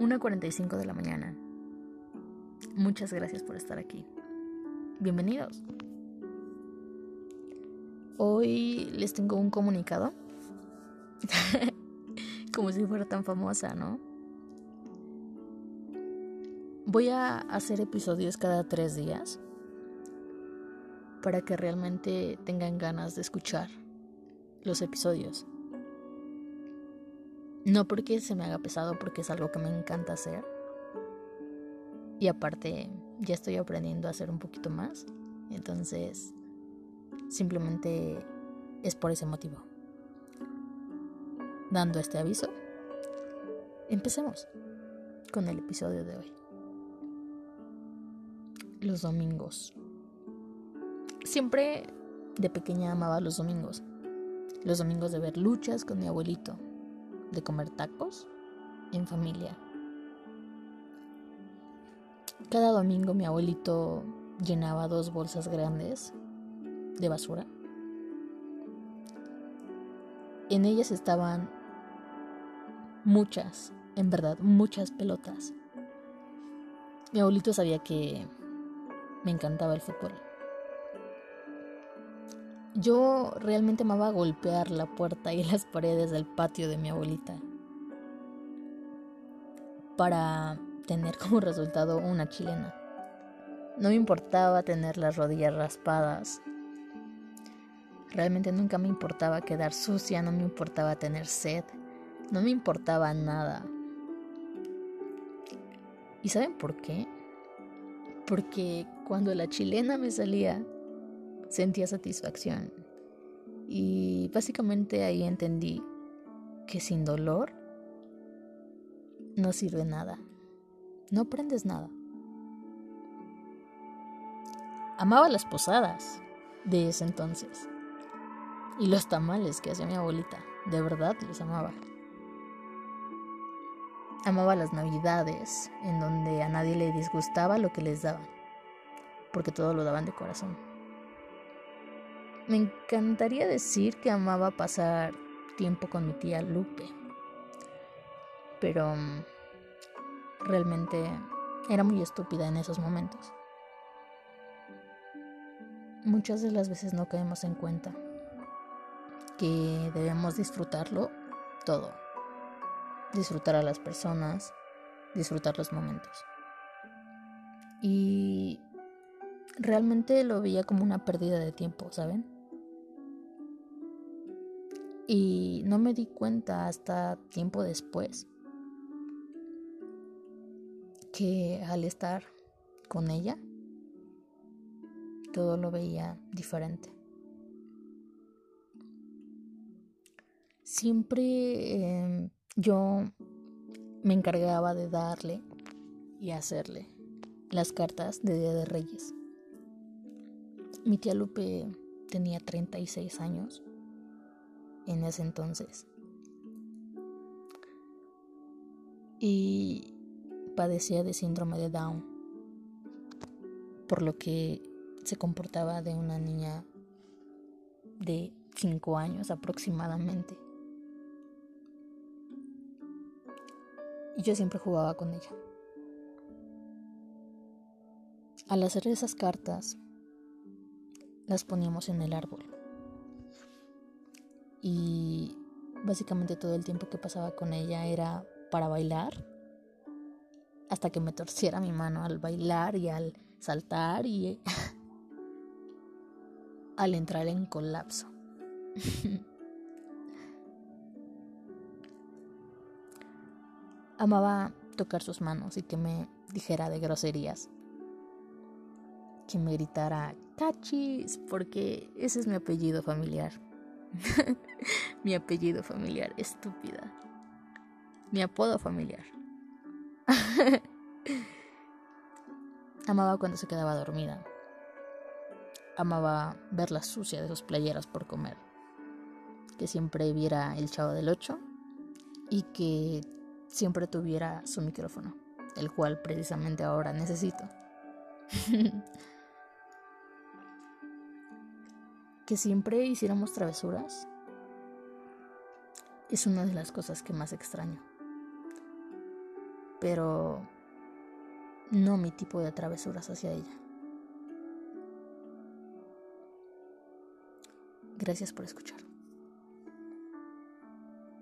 1.45 de la mañana. Muchas gracias por estar aquí. Bienvenidos. Hoy les tengo un comunicado. Como si fuera tan famosa, ¿no? Voy a hacer episodios cada tres días para que realmente tengan ganas de escuchar los episodios. No porque se me haga pesado, porque es algo que me encanta hacer. Y aparte, ya estoy aprendiendo a hacer un poquito más. Entonces, simplemente es por ese motivo. Dando este aviso, empecemos con el episodio de hoy. Los domingos. Siempre de pequeña amaba los domingos. Los domingos de ver luchas con mi abuelito, de comer tacos en familia. Cada domingo mi abuelito llenaba dos bolsas grandes de basura. En ellas estaban muchas, en verdad, muchas pelotas. Mi abuelito sabía que me encantaba el fútbol. Yo realmente amaba golpear la puerta y las paredes del patio de mi abuelita para tener como resultado una chilena. No me importaba tener las rodillas raspadas. Realmente nunca me importaba quedar sucia, no me importaba tener sed, no me importaba nada. ¿Y saben por qué? Porque cuando la chilena me salía, sentía satisfacción. Y básicamente ahí entendí que sin dolor no sirve nada. No aprendes nada. Amaba las posadas de ese entonces. Y los tamales que hacía mi abuelita. De verdad los amaba. Amaba las navidades, en donde a nadie le disgustaba lo que les daban, porque todo lo daban de corazón. Me encantaría decir que amaba pasar tiempo con mi tía Lupe, pero mm, realmente era muy estúpida en esos momentos. Muchas de las veces no caemos en cuenta que debemos disfrutarlo todo. Disfrutar a las personas, disfrutar los momentos. Y realmente lo veía como una pérdida de tiempo, ¿saben? Y no me di cuenta hasta tiempo después que al estar con ella, todo lo veía diferente. Siempre em, yo me encargaba de darle y hacerle las cartas de Día de Reyes. Mi tía Lupe tenía 36 años en ese entonces. Y padecía de síndrome de Down, por lo que se comportaba de una niña de 5 años aproximadamente. Y yo siempre jugaba con ella. Al hacer esas cartas, las poníamos en el árbol. Y básicamente todo el tiempo que pasaba con ella era para bailar, hasta que me torciera mi mano al bailar y al saltar y al entrar en colapso. Amaba tocar sus manos y que me dijera de groserías. Que me gritara cachis, porque ese es mi apellido familiar. mi apellido familiar, estúpida. Mi apodo familiar. Amaba cuando se quedaba dormida. Amaba verla sucia de sus playeras por comer. Que siempre viera el chavo del 8 y que siempre tuviera su micrófono, el cual precisamente ahora necesito. que siempre hiciéramos travesuras es una de las cosas que más extraño. Pero no mi tipo de travesuras hacia ella. Gracias por escuchar.